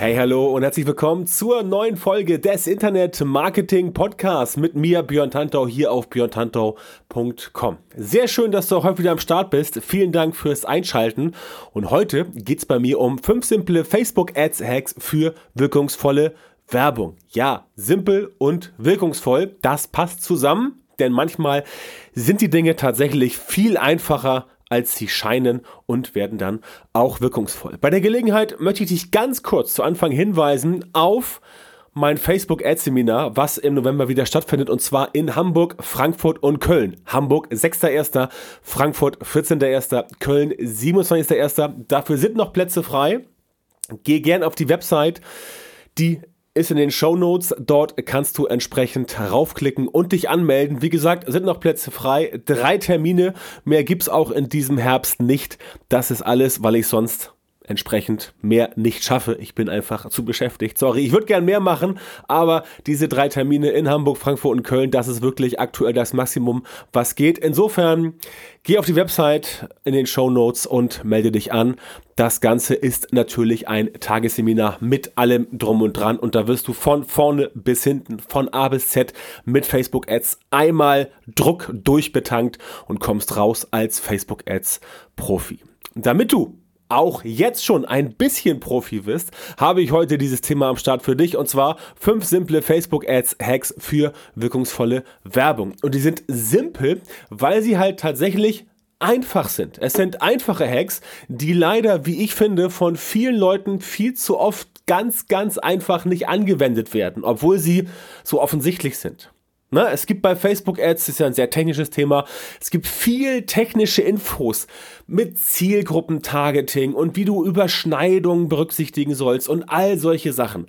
Hey, hallo und herzlich willkommen zur neuen Folge des Internet Marketing Podcasts mit mir, Björn Tantau, hier auf björntantau.com. Sehr schön, dass du auch heute wieder am Start bist. Vielen Dank fürs Einschalten. Und heute geht es bei mir um fünf simple Facebook Ads Hacks für wirkungsvolle Werbung. Ja, simpel und wirkungsvoll. Das passt zusammen, denn manchmal sind die Dinge tatsächlich viel einfacher als sie scheinen und werden dann auch wirkungsvoll. Bei der Gelegenheit möchte ich dich ganz kurz zu Anfang hinweisen auf mein Facebook Ad Seminar, was im November wieder stattfindet und zwar in Hamburg, Frankfurt und Köln. Hamburg 6.1., Frankfurt 14.1., Köln 27.1. Dafür sind noch Plätze frei. Geh gern auf die Website. Die ist in den Show Notes. Dort kannst du entsprechend raufklicken und dich anmelden. Wie gesagt, sind noch Plätze frei. Drei Termine. Mehr gibt es auch in diesem Herbst nicht. Das ist alles, weil ich sonst entsprechend mehr nicht schaffe. Ich bin einfach zu beschäftigt. Sorry, ich würde gern mehr machen, aber diese drei Termine in Hamburg, Frankfurt und Köln, das ist wirklich aktuell das Maximum, was geht. Insofern geh auf die Website in den Show Notes und melde dich an. Das Ganze ist natürlich ein Tagesseminar mit allem drum und dran und da wirst du von vorne bis hinten, von A bis Z mit Facebook Ads einmal Druck durchbetankt und kommst raus als Facebook Ads Profi. Damit du auch jetzt schon ein bisschen Profi bist, habe ich heute dieses Thema am Start für dich und zwar fünf simple Facebook Ads Hacks für wirkungsvolle Werbung. Und die sind simpel, weil sie halt tatsächlich einfach sind. Es sind einfache Hacks, die leider, wie ich finde, von vielen Leuten viel zu oft ganz, ganz einfach nicht angewendet werden, obwohl sie so offensichtlich sind. Ne, es gibt bei Facebook Ads, das ist ja ein sehr technisches Thema, es gibt viel technische Infos mit Zielgruppentargeting und wie du Überschneidungen berücksichtigen sollst und all solche Sachen.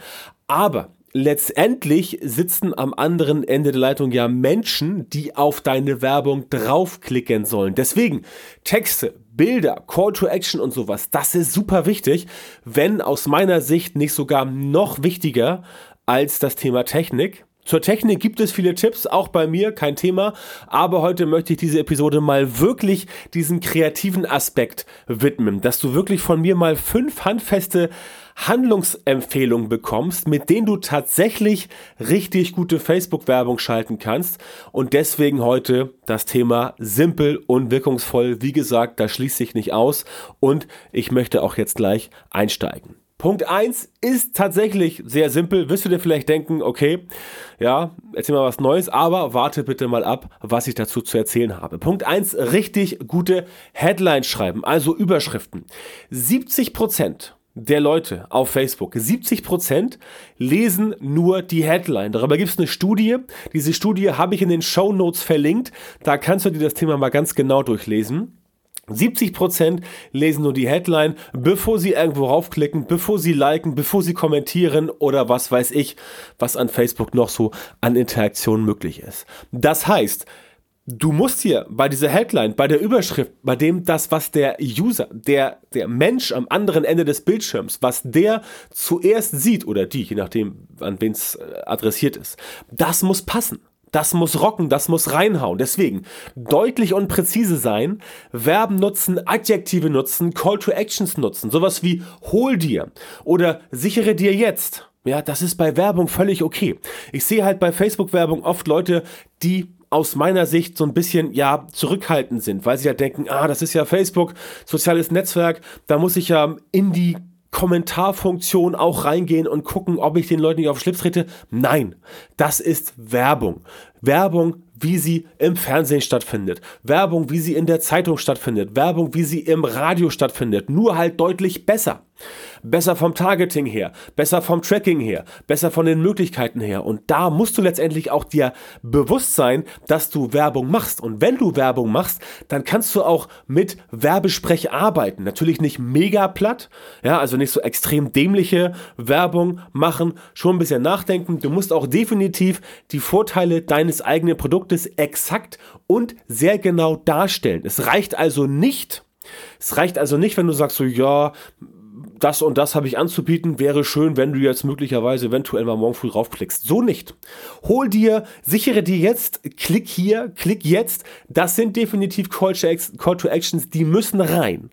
Aber letztendlich sitzen am anderen Ende der Leitung ja Menschen, die auf deine Werbung draufklicken sollen. Deswegen Texte, Bilder, Call to Action und sowas, das ist super wichtig, wenn aus meiner Sicht nicht sogar noch wichtiger als das Thema Technik. Zur Technik gibt es viele Tipps, auch bei mir, kein Thema. Aber heute möchte ich diese Episode mal wirklich diesen kreativen Aspekt widmen, dass du wirklich von mir mal fünf handfeste Handlungsempfehlungen bekommst, mit denen du tatsächlich richtig gute Facebook-Werbung schalten kannst. Und deswegen heute das Thema simpel und wirkungsvoll. Wie gesagt, das schließt sich nicht aus. Und ich möchte auch jetzt gleich einsteigen. Punkt 1 ist tatsächlich sehr simpel. Wirst du dir vielleicht denken, okay, ja, erzähl mal was Neues, aber warte bitte mal ab, was ich dazu zu erzählen habe. Punkt 1, richtig gute Headlines schreiben, also Überschriften. 70% der Leute auf Facebook, 70% lesen nur die Headline. Darüber gibt es eine Studie. Diese Studie habe ich in den Show Notes verlinkt. Da kannst du dir das Thema mal ganz genau durchlesen. 70% lesen nur die Headline, bevor sie irgendwo raufklicken, bevor sie liken, bevor sie kommentieren oder was weiß ich, was an Facebook noch so an Interaktion möglich ist. Das heißt, du musst hier bei dieser Headline, bei der Überschrift, bei dem das, was der User, der, der Mensch am anderen Ende des Bildschirms, was der zuerst sieht oder die, je nachdem, an wen es äh, adressiert ist, das muss passen. Das muss rocken, das muss reinhauen. Deswegen deutlich und präzise sein, Verben nutzen, Adjektive nutzen, Call to Actions nutzen. Sowas wie hol dir oder sichere dir jetzt. Ja, das ist bei Werbung völlig okay. Ich sehe halt bei Facebook-Werbung oft Leute, die aus meiner Sicht so ein bisschen, ja, zurückhaltend sind, weil sie ja denken, ah, das ist ja Facebook, soziales Netzwerk, da muss ich ja in die Kommentarfunktion auch reingehen und gucken, ob ich den Leuten nicht auf Schlips trete? Nein, das ist Werbung. Werbung, wie sie im Fernsehen stattfindet, Werbung, wie sie in der Zeitung stattfindet, Werbung, wie sie im Radio stattfindet, nur halt deutlich besser besser vom Targeting her, besser vom Tracking her, besser von den Möglichkeiten her. Und da musst du letztendlich auch dir bewusst sein, dass du Werbung machst. Und wenn du Werbung machst, dann kannst du auch mit Werbesprech arbeiten. Natürlich nicht mega platt, ja, also nicht so extrem dämliche Werbung machen, schon ein bisschen nachdenken. Du musst auch definitiv die Vorteile deines eigenen Produktes exakt und sehr genau darstellen. Es reicht also nicht, es reicht also nicht, wenn du sagst so, ja, das und das habe ich anzubieten, wäre schön, wenn du jetzt möglicherweise eventuell mal morgen früh raufklickst. So nicht. Hol dir, sichere dir jetzt, klick hier, klick jetzt. Das sind definitiv Call to Actions, die müssen rein.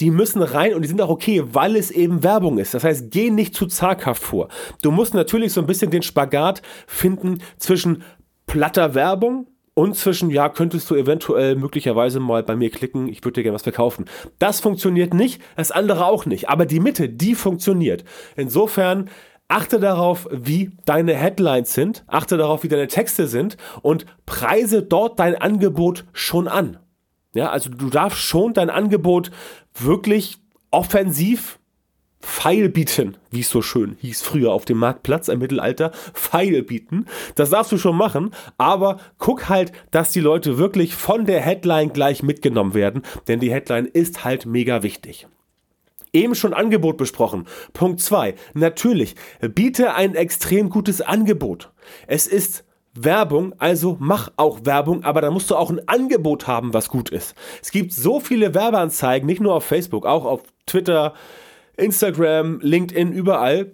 Die müssen rein und die sind auch okay, weil es eben Werbung ist. Das heißt, geh nicht zu zaghaft vor. Du musst natürlich so ein bisschen den Spagat finden zwischen platter Werbung, und zwischen, ja, könntest du eventuell möglicherweise mal bei mir klicken, ich würde dir gerne was verkaufen. Das funktioniert nicht, das andere auch nicht. Aber die Mitte, die funktioniert. Insofern achte darauf, wie deine Headlines sind, achte darauf, wie deine Texte sind und preise dort dein Angebot schon an. Ja, also du darfst schon dein Angebot wirklich offensiv Pfeil bieten, wie es so schön hieß früher auf dem Marktplatz im Mittelalter, Pfeil bieten. Das darfst du schon machen, aber guck halt, dass die Leute wirklich von der Headline gleich mitgenommen werden, denn die Headline ist halt mega wichtig. Eben schon Angebot besprochen. Punkt 2. Natürlich, biete ein extrem gutes Angebot. Es ist Werbung, also mach auch Werbung, aber da musst du auch ein Angebot haben, was gut ist. Es gibt so viele Werbeanzeigen, nicht nur auf Facebook, auch auf Twitter, Instagram, LinkedIn, überall.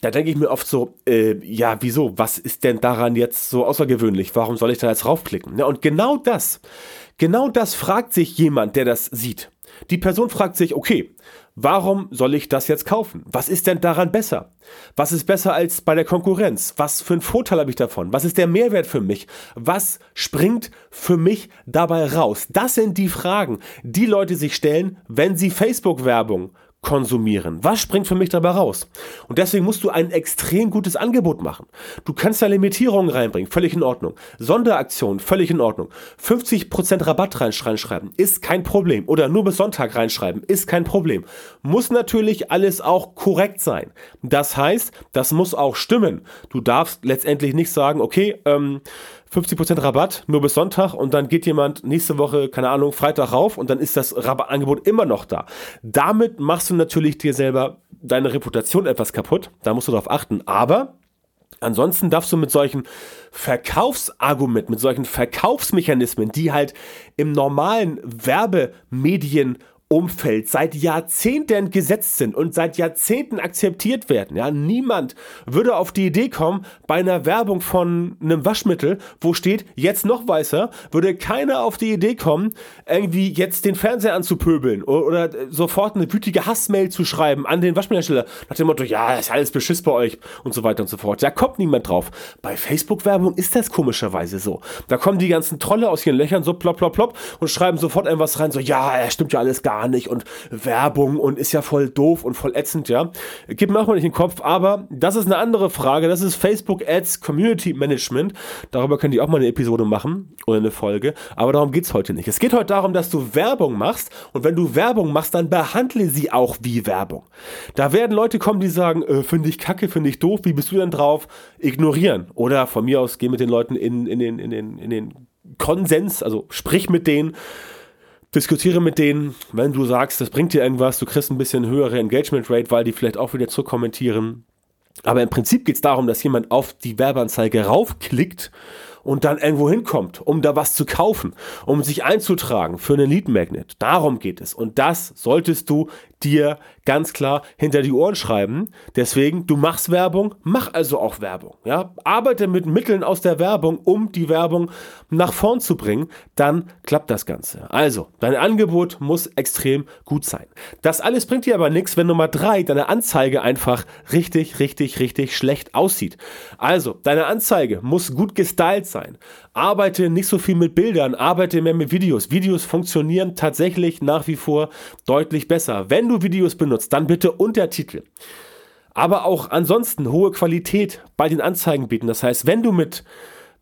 Da denke ich mir oft so, äh, ja, wieso? Was ist denn daran jetzt so außergewöhnlich? Warum soll ich da jetzt raufklicken? Ja, und genau das, genau das fragt sich jemand, der das sieht. Die Person fragt sich, okay, warum soll ich das jetzt kaufen? Was ist denn daran besser? Was ist besser als bei der Konkurrenz? Was für einen Vorteil habe ich davon? Was ist der Mehrwert für mich? Was springt für mich dabei raus? Das sind die Fragen, die Leute sich stellen, wenn sie Facebook-Werbung konsumieren? Was springt für mich dabei raus? Und deswegen musst du ein extrem gutes Angebot machen. Du kannst da Limitierungen reinbringen, völlig in Ordnung. Sonderaktionen, völlig in Ordnung. 50% Rabatt reinschreiben, ist kein Problem. Oder nur bis Sonntag reinschreiben, ist kein Problem. Muss natürlich alles auch korrekt sein. Das heißt, das muss auch stimmen. Du darfst letztendlich nicht sagen, okay, ähm, 50% Rabatt nur bis Sonntag und dann geht jemand nächste Woche, keine Ahnung, Freitag rauf und dann ist das Rabattangebot immer noch da. Damit machst du natürlich dir selber deine Reputation etwas kaputt. Da musst du darauf achten. Aber Ansonsten darfst du mit solchen Verkaufsargumenten, mit solchen Verkaufsmechanismen, die halt im normalen Werbemedien Umfeld seit Jahrzehnten gesetzt sind und seit Jahrzehnten akzeptiert werden. Ja, niemand würde auf die Idee kommen, bei einer Werbung von einem Waschmittel, wo steht, jetzt noch weißer, würde keiner auf die Idee kommen, irgendwie jetzt den Fernseher anzupöbeln oder, oder sofort eine wütige Hassmail zu schreiben an den Waschmittelhersteller nach dem Motto, ja, ist alles Beschiss bei euch und so weiter und so fort. Da kommt niemand drauf. Bei Facebook-Werbung ist das komischerweise so. Da kommen die ganzen Trolle aus ihren Löchern so plopp, plopp, plopp und schreiben sofort irgendwas rein, so, ja, stimmt ja alles gar nicht und Werbung und ist ja voll doof und voll ätzend, ja. Gib mir auch mal nicht den Kopf, aber das ist eine andere Frage. Das ist Facebook Ads Community Management. Darüber könnt ihr auch mal eine Episode machen oder eine Folge, aber darum geht es heute nicht. Es geht heute darum, dass du Werbung machst und wenn du Werbung machst, dann behandle sie auch wie Werbung. Da werden Leute kommen, die sagen, äh, finde ich kacke, finde ich doof, wie bist du denn drauf? Ignorieren. Oder von mir aus geh mit den Leuten in, in, den, in, den, in den Konsens, also sprich mit denen diskutiere mit denen, wenn du sagst, das bringt dir irgendwas, du kriegst ein bisschen höhere Engagement Rate, weil die vielleicht auch wieder zurückkommentieren. Aber im Prinzip geht es darum, dass jemand auf die Werbeanzeige raufklickt und dann irgendwo hinkommt, um da was zu kaufen, um sich einzutragen für einen Lead Magnet. Darum geht es. Und das solltest du dir ganz klar hinter die Ohren schreiben. Deswegen, du machst Werbung, mach also auch Werbung. Ja? Arbeite mit Mitteln aus der Werbung, um die Werbung nach vorn zu bringen. Dann klappt das Ganze. Also, dein Angebot muss extrem gut sein. Das alles bringt dir aber nichts, wenn Nummer drei deine Anzeige einfach richtig, richtig, richtig schlecht aussieht. Also, deine Anzeige muss gut gestylt sein. Arbeite nicht so viel mit Bildern, arbeite mehr mit Videos. Videos funktionieren tatsächlich nach wie vor deutlich besser. Wenn du Videos benutzt, dann bitte Untertitel. Aber auch ansonsten hohe Qualität bei den Anzeigen bieten. Das heißt, wenn du mit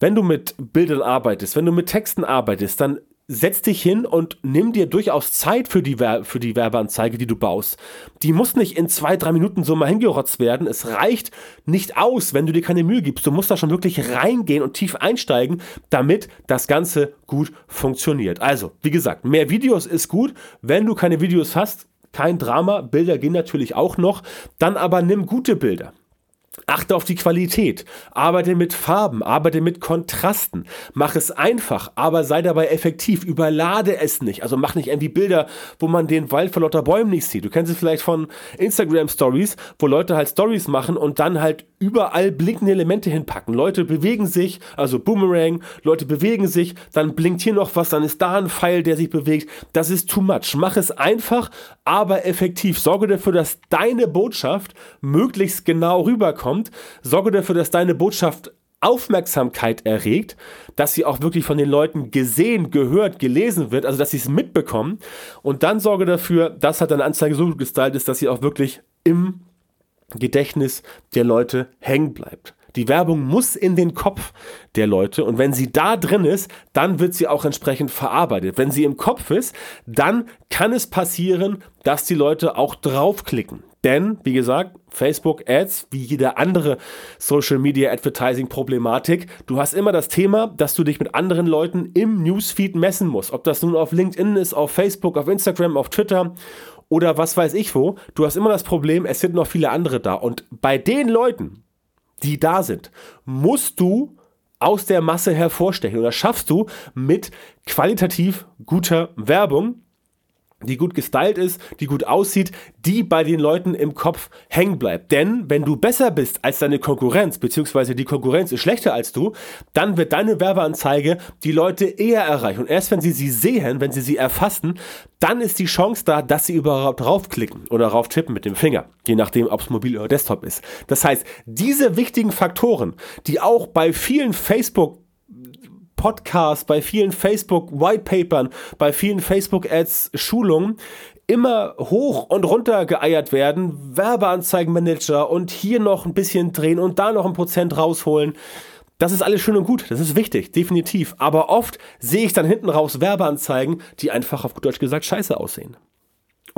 wenn du mit Bildern arbeitest, wenn du mit Texten arbeitest, dann setz dich hin und nimm dir durchaus Zeit für die, für die Werbeanzeige, die du baust. Die muss nicht in zwei, drei Minuten so mal hingerotzt werden. Es reicht nicht aus, wenn du dir keine Mühe gibst. Du musst da schon wirklich reingehen und tief einsteigen, damit das Ganze gut funktioniert. Also, wie gesagt, mehr Videos ist gut. Wenn du keine Videos hast, kein Drama. Bilder gehen natürlich auch noch. Dann aber nimm gute Bilder. Achte auf die Qualität, arbeite mit Farben, arbeite mit Kontrasten, mach es einfach, aber sei dabei effektiv, überlade es nicht. Also mach nicht irgendwie Bilder, wo man den Wald vor lauter Bäumen nicht sieht. Du kennst es vielleicht von Instagram Stories, wo Leute halt Stories machen und dann halt überall blinkende Elemente hinpacken. Leute bewegen sich, also Boomerang, Leute bewegen sich, dann blinkt hier noch was, dann ist da ein Pfeil, der sich bewegt. Das ist too much. Mach es einfach, aber effektiv. Sorge dafür, dass deine Botschaft möglichst genau rüberkommt kommt, sorge dafür, dass deine Botschaft Aufmerksamkeit erregt, dass sie auch wirklich von den Leuten gesehen, gehört, gelesen wird, also dass sie es mitbekommen. Und dann sorge dafür, dass halt deine Anzeige so gestylt ist, dass sie auch wirklich im Gedächtnis der Leute hängen bleibt. Die Werbung muss in den Kopf der Leute und wenn sie da drin ist, dann wird sie auch entsprechend verarbeitet. Wenn sie im Kopf ist, dann kann es passieren, dass die Leute auch draufklicken. Denn, wie gesagt, Facebook Ads, wie jede andere Social Media Advertising Problematik, du hast immer das Thema, dass du dich mit anderen Leuten im Newsfeed messen musst. Ob das nun auf LinkedIn ist, auf Facebook, auf Instagram, auf Twitter oder was weiß ich wo. Du hast immer das Problem, es sind noch viele andere da. Und bei den Leuten, die da sind, musst du aus der Masse hervorstechen. Und das schaffst du mit qualitativ guter Werbung die gut gestylt ist, die gut aussieht, die bei den Leuten im Kopf hängen bleibt. Denn wenn du besser bist als deine Konkurrenz, beziehungsweise die Konkurrenz ist schlechter als du, dann wird deine Werbeanzeige die Leute eher erreichen. Und erst wenn sie sie sehen, wenn sie sie erfassen, dann ist die Chance da, dass sie überhaupt draufklicken oder rauf tippen mit dem Finger, je nachdem, ob es mobil oder Desktop ist. Das heißt, diese wichtigen Faktoren, die auch bei vielen Facebook Podcasts, bei vielen Facebook Whitepapern, bei vielen Facebook Ads Schulungen immer hoch und runter geeiert werden, Werbeanzeigenmanager und hier noch ein bisschen drehen und da noch ein Prozent rausholen. Das ist alles schön und gut, das ist wichtig, definitiv. Aber oft sehe ich dann hinten raus Werbeanzeigen, die einfach auf gut Deutsch gesagt scheiße aussehen.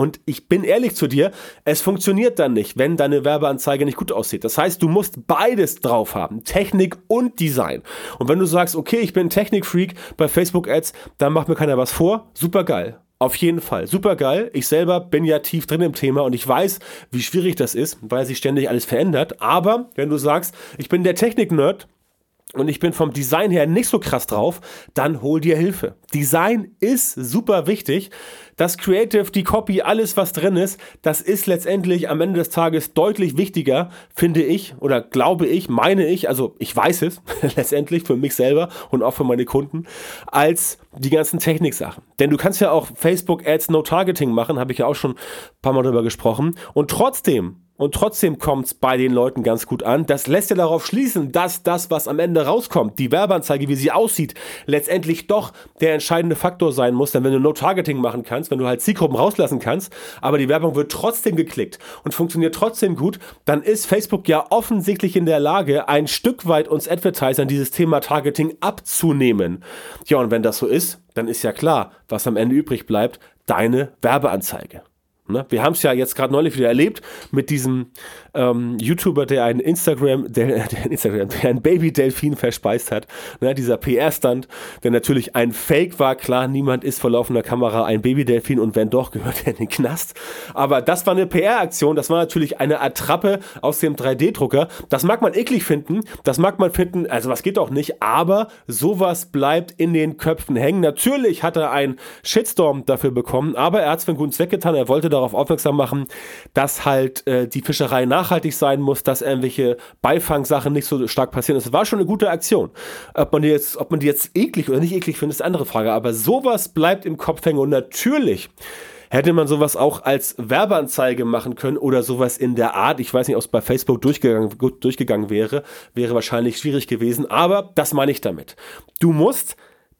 Und ich bin ehrlich zu dir, es funktioniert dann nicht, wenn deine Werbeanzeige nicht gut aussieht. Das heißt, du musst beides drauf haben, Technik und Design. Und wenn du sagst, okay, ich bin Technikfreak bei Facebook Ads, dann macht mir keiner was vor, super geil. Auf jeden Fall. Super geil. Ich selber bin ja tief drin im Thema und ich weiß, wie schwierig das ist, weil sich ständig alles verändert. Aber wenn du sagst, ich bin der Technik-Nerd, und ich bin vom Design her nicht so krass drauf, dann hol dir Hilfe. Design ist super wichtig. Das Creative, die Copy, alles was drin ist, das ist letztendlich am Ende des Tages deutlich wichtiger, finde ich oder glaube ich, meine ich, also ich weiß es letztendlich für mich selber und auch für meine Kunden, als die ganzen Techniksachen. Denn du kannst ja auch Facebook Ads No Targeting machen, habe ich ja auch schon ein paar Mal drüber gesprochen und trotzdem und trotzdem kommt es bei den Leuten ganz gut an. Das lässt ja darauf schließen, dass das, was am Ende rauskommt, die Werbeanzeige, wie sie aussieht, letztendlich doch der entscheidende Faktor sein muss. Denn wenn du No-Targeting machen kannst, wenn du halt Zielgruppen rauslassen kannst, aber die Werbung wird trotzdem geklickt und funktioniert trotzdem gut, dann ist Facebook ja offensichtlich in der Lage, ein Stück weit uns Advertisern dieses Thema Targeting abzunehmen. Ja, und wenn das so ist, dann ist ja klar, was am Ende übrig bleibt, deine Werbeanzeige. Ne? Wir haben es ja jetzt gerade neulich wieder erlebt mit diesem ähm, YouTuber, der einen Instagram, der, der, Instagram, der ein Baby-Delfin verspeist hat. Ne? Dieser PR-Stand, der natürlich ein Fake war. Klar, niemand ist vor laufender Kamera ein Baby-Delfin und wenn doch, gehört er in den Knast. Aber das war eine PR-Aktion, das war natürlich eine Attrappe aus dem 3D-Drucker. Das mag man eklig finden, das mag man finden, also was geht doch nicht, aber sowas bleibt in den Köpfen hängen. Natürlich hat er einen Shitstorm dafür bekommen, aber er hat es für einen guten Zweck getan. Er wollte darauf aufmerksam machen, dass halt äh, die Fischerei nachhaltig sein muss, dass irgendwelche Beifangsachen nicht so stark passieren. Es war schon eine gute Aktion. Ob man die jetzt, ob man die jetzt eklig oder nicht eklig findet, ist eine andere Frage. Aber sowas bleibt im Kopf hängen und natürlich hätte man sowas auch als Werbeanzeige machen können oder sowas in der Art. Ich weiß nicht, ob es bei Facebook durchgegangen, durchgegangen wäre. Wäre wahrscheinlich schwierig gewesen. Aber das meine ich damit. Du musst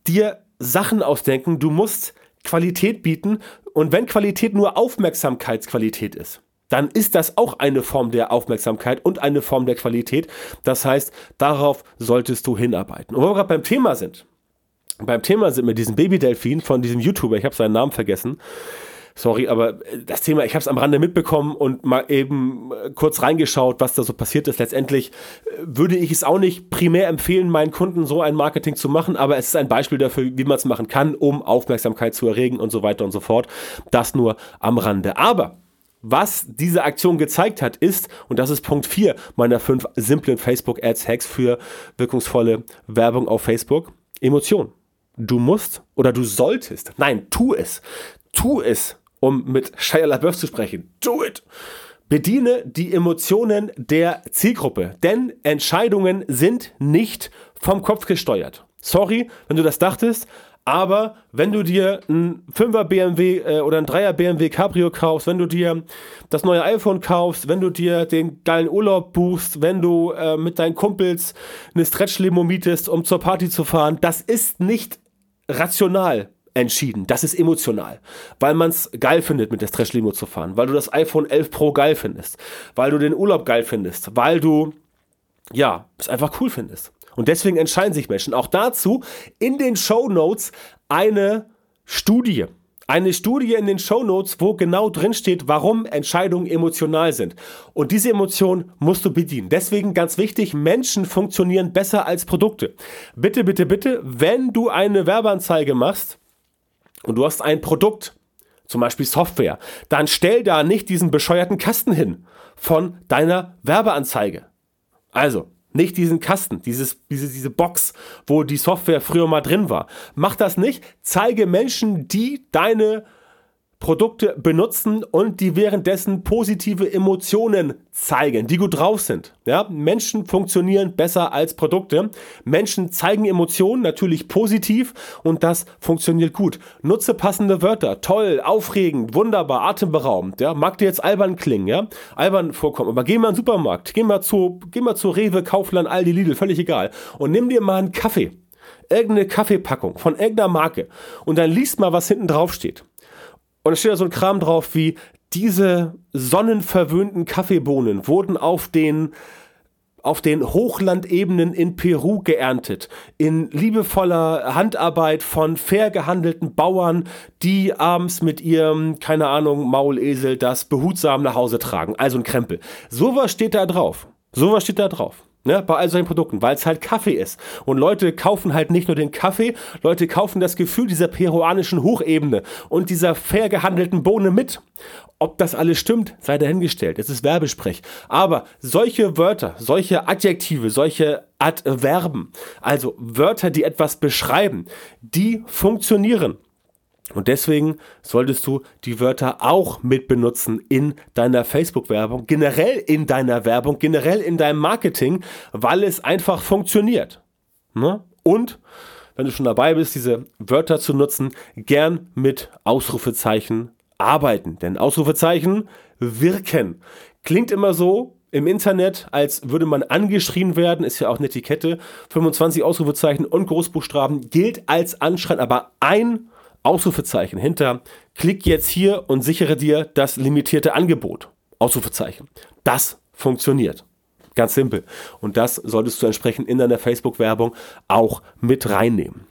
dir Sachen ausdenken. Du musst Qualität bieten. Und wenn Qualität nur Aufmerksamkeitsqualität ist, dann ist das auch eine Form der Aufmerksamkeit und eine Form der Qualität. Das heißt, darauf solltest du hinarbeiten. Und wo wir gerade beim Thema sind, beim Thema sind mit diesem Babydelfin von diesem YouTuber, ich habe seinen Namen vergessen, Sorry, aber das Thema, ich habe es am Rande mitbekommen und mal eben äh, kurz reingeschaut, was da so passiert ist. Letztendlich äh, würde ich es auch nicht primär empfehlen, meinen Kunden so ein Marketing zu machen, aber es ist ein Beispiel dafür, wie man es machen kann, um Aufmerksamkeit zu erregen und so weiter und so fort. Das nur am Rande. Aber was diese Aktion gezeigt hat, ist, und das ist Punkt 4 meiner fünf simplen Facebook-Ads-Hacks für wirkungsvolle Werbung auf Facebook, Emotion. Du musst oder du solltest, nein, tu es, tu es um mit Shia LaBeouf zu sprechen. Do it! Bediene die Emotionen der Zielgruppe, denn Entscheidungen sind nicht vom Kopf gesteuert. Sorry, wenn du das dachtest, aber wenn du dir ein 5er BMW äh, oder ein 3er BMW Cabrio kaufst, wenn du dir das neue iPhone kaufst, wenn du dir den geilen Urlaub buchst, wenn du äh, mit deinen Kumpels eine Stretch-Limo mietest, um zur Party zu fahren, das ist nicht rational entschieden. Das ist emotional, weil man es geil findet, mit der Stretch-Limo zu fahren, weil du das iPhone 11 Pro geil findest, weil du den Urlaub geil findest, weil du, ja, es einfach cool findest. Und deswegen entscheiden sich Menschen. Auch dazu in den Show Notes eine Studie. Eine Studie in den Show Notes, wo genau drin steht, warum Entscheidungen emotional sind. Und diese Emotion musst du bedienen. Deswegen ganz wichtig, Menschen funktionieren besser als Produkte. Bitte, bitte, bitte, wenn du eine Werbeanzeige machst, und du hast ein Produkt, zum Beispiel Software, dann stell da nicht diesen bescheuerten Kasten hin von deiner Werbeanzeige. Also, nicht diesen Kasten, dieses, diese, diese Box, wo die Software früher mal drin war. Mach das nicht. Zeige Menschen, die deine Produkte benutzen und die währenddessen positive Emotionen zeigen, die gut drauf sind. Ja, Menschen funktionieren besser als Produkte. Menschen zeigen Emotionen natürlich positiv und das funktioniert gut. Nutze passende Wörter. Toll, aufregend, wunderbar, atemberaubend. Ja, mag dir jetzt albern klingen, ja? Albern vorkommen. Aber geh mal in den Supermarkt, geh mal zu, geh mal zu Rewe, Kaufland, Aldi, Lidl, völlig egal. Und nimm dir mal einen Kaffee. Irgendeine Kaffeepackung von irgendeiner Marke. Und dann liest mal, was hinten drauf steht. Und da steht da so ein Kram drauf wie, diese sonnenverwöhnten Kaffeebohnen wurden auf den auf den Hochlandebenen in Peru geerntet, in liebevoller Handarbeit von fair gehandelten Bauern, die abends mit ihrem, keine Ahnung, Maulesel das behutsam nach Hause tragen. Also ein Krempel. Sowas steht da drauf. Sowas steht da drauf. Ne, bei all solchen Produkten, weil es halt Kaffee ist. Und Leute kaufen halt nicht nur den Kaffee, Leute kaufen das Gefühl dieser peruanischen Hochebene und dieser fair gehandelten Bohne mit. Ob das alles stimmt, sei dahingestellt. Es ist Werbesprech. Aber solche Wörter, solche Adjektive, solche Adverben, also Wörter, die etwas beschreiben, die funktionieren. Und deswegen solltest du die Wörter auch mit benutzen in deiner Facebook-Werbung, generell in deiner Werbung, generell in deinem Marketing, weil es einfach funktioniert. Ne? Und wenn du schon dabei bist, diese Wörter zu nutzen, gern mit Ausrufezeichen arbeiten. Denn Ausrufezeichen wirken. Klingt immer so, im Internet, als würde man angeschrien werden, ist ja auch eine Etikette. 25 Ausrufezeichen und Großbuchstaben gilt als Anschreien, aber ein Ausrufezeichen hinter, klick jetzt hier und sichere dir das limitierte Angebot. Ausrufezeichen. Das funktioniert. Ganz simpel. Und das solltest du entsprechend in deiner Facebook-Werbung auch mit reinnehmen.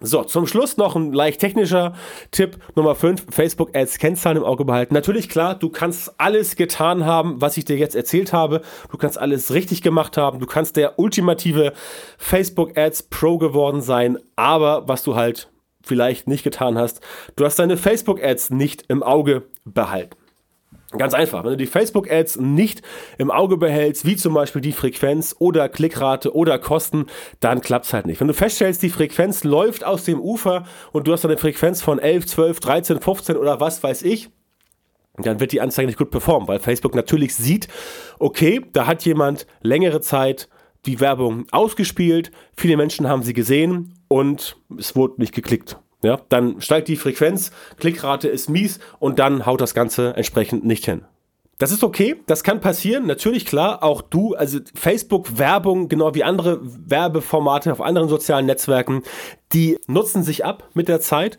So, zum Schluss noch ein leicht technischer Tipp Nummer 5, Facebook Ads Kennzahlen im Auge behalten. Natürlich klar, du kannst alles getan haben, was ich dir jetzt erzählt habe. Du kannst alles richtig gemacht haben. Du kannst der ultimative Facebook Ads Pro geworden sein. Aber was du halt vielleicht nicht getan hast, du hast deine Facebook-Ads nicht im Auge behalten. Ganz einfach, wenn du die Facebook-Ads nicht im Auge behältst, wie zum Beispiel die Frequenz oder Klickrate oder Kosten, dann klappt es halt nicht. Wenn du feststellst, die Frequenz läuft aus dem Ufer und du hast eine Frequenz von 11, 12, 13, 15 oder was weiß ich, dann wird die Anzeige nicht gut performen, weil Facebook natürlich sieht, okay, da hat jemand längere Zeit die Werbung ausgespielt, viele Menschen haben sie gesehen und es wurde nicht geklickt. Ja, dann steigt die Frequenz, Klickrate ist mies und dann haut das Ganze entsprechend nicht hin. Das ist okay, das kann passieren. Natürlich, klar, auch du, also Facebook-Werbung, genau wie andere Werbeformate auf anderen sozialen Netzwerken, die nutzen sich ab mit der Zeit.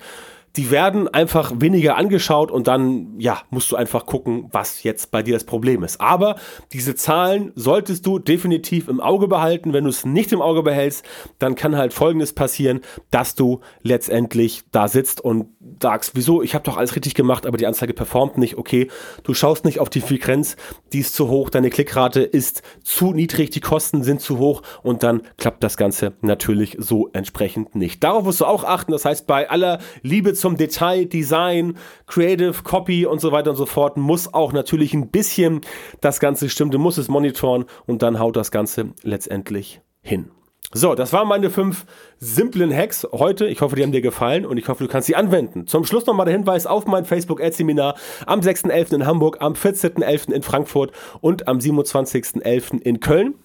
Die werden einfach weniger angeschaut und dann, ja, musst du einfach gucken, was jetzt bei dir das Problem ist. Aber diese Zahlen solltest du definitiv im Auge behalten. Wenn du es nicht im Auge behältst, dann kann halt Folgendes passieren, dass du letztendlich da sitzt und sagst, wieso, ich habe doch alles richtig gemacht, aber die Anzeige performt nicht. Okay, du schaust nicht auf die Frequenz, die ist zu hoch, deine Klickrate ist zu niedrig, die Kosten sind zu hoch und dann klappt das Ganze natürlich so entsprechend nicht. Darauf musst du auch achten. Das heißt, bei aller Liebe zum Detail, Design, Creative, Copy und so weiter und so fort, muss auch natürlich ein bisschen das Ganze stimmen. Du musst es monitoren und dann haut das Ganze letztendlich hin. So, das waren meine fünf simplen Hacks heute. Ich hoffe, die haben dir gefallen und ich hoffe, du kannst sie anwenden. Zum Schluss nochmal der Hinweis auf mein Facebook-Ad-Seminar am 6.11. in Hamburg, am 14.11. in Frankfurt und am 27.11. in Köln.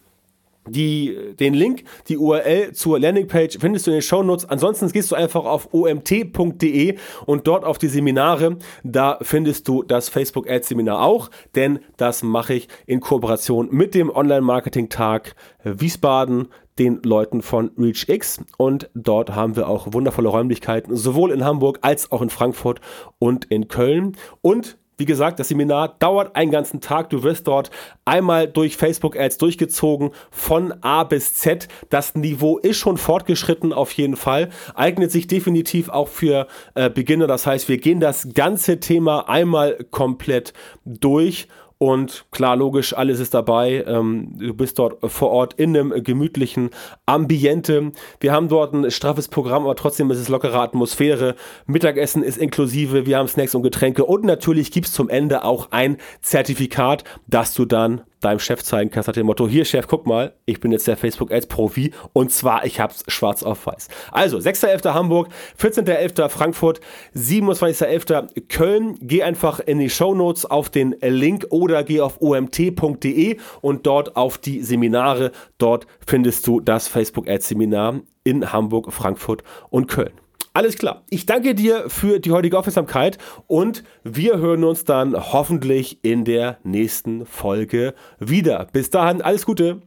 Die, den Link, die URL zur Landingpage findest du in den Shownotes. Ansonsten gehst du einfach auf omt.de und dort auf die Seminare. Da findest du das Facebook Ads Seminar auch, denn das mache ich in Kooperation mit dem Online-Marketing-Tag Wiesbaden, den Leuten von ReachX. Und dort haben wir auch wundervolle Räumlichkeiten, sowohl in Hamburg als auch in Frankfurt und in Köln. Und wie gesagt, das Seminar dauert einen ganzen Tag. Du wirst dort einmal durch Facebook-Ads durchgezogen von A bis Z. Das Niveau ist schon fortgeschritten auf jeden Fall. Eignet sich definitiv auch für äh, Beginner. Das heißt, wir gehen das ganze Thema einmal komplett durch und klar, logisch, alles ist dabei. Ähm, du bist dort vor Ort in einem gemütlichen Ambiente. Wir haben dort ein straffes Programm, aber trotzdem ist es lockere Atmosphäre. Mittagessen ist inklusive, wir haben Snacks und Getränke und natürlich gibt es zum Ende auch ein Zertifikat, das du dann deinem Chef zeigen kannst, nach dem Motto, hier Chef, guck mal, ich bin jetzt der Facebook Ads Profi und zwar, ich hab's schwarz auf weiß. Also, 6.11. Hamburg, 14.11. Frankfurt, 27.11. Köln. Geh einfach in die Show Notes auf den Link oder geh auf omt.de und dort auf die Seminare. Dort findest du das Facebook Ads Seminar in Hamburg, Frankfurt und Köln. Alles klar. Ich danke dir für die heutige Aufmerksamkeit und wir hören uns dann hoffentlich in der nächsten Folge wieder. Bis dahin, alles Gute.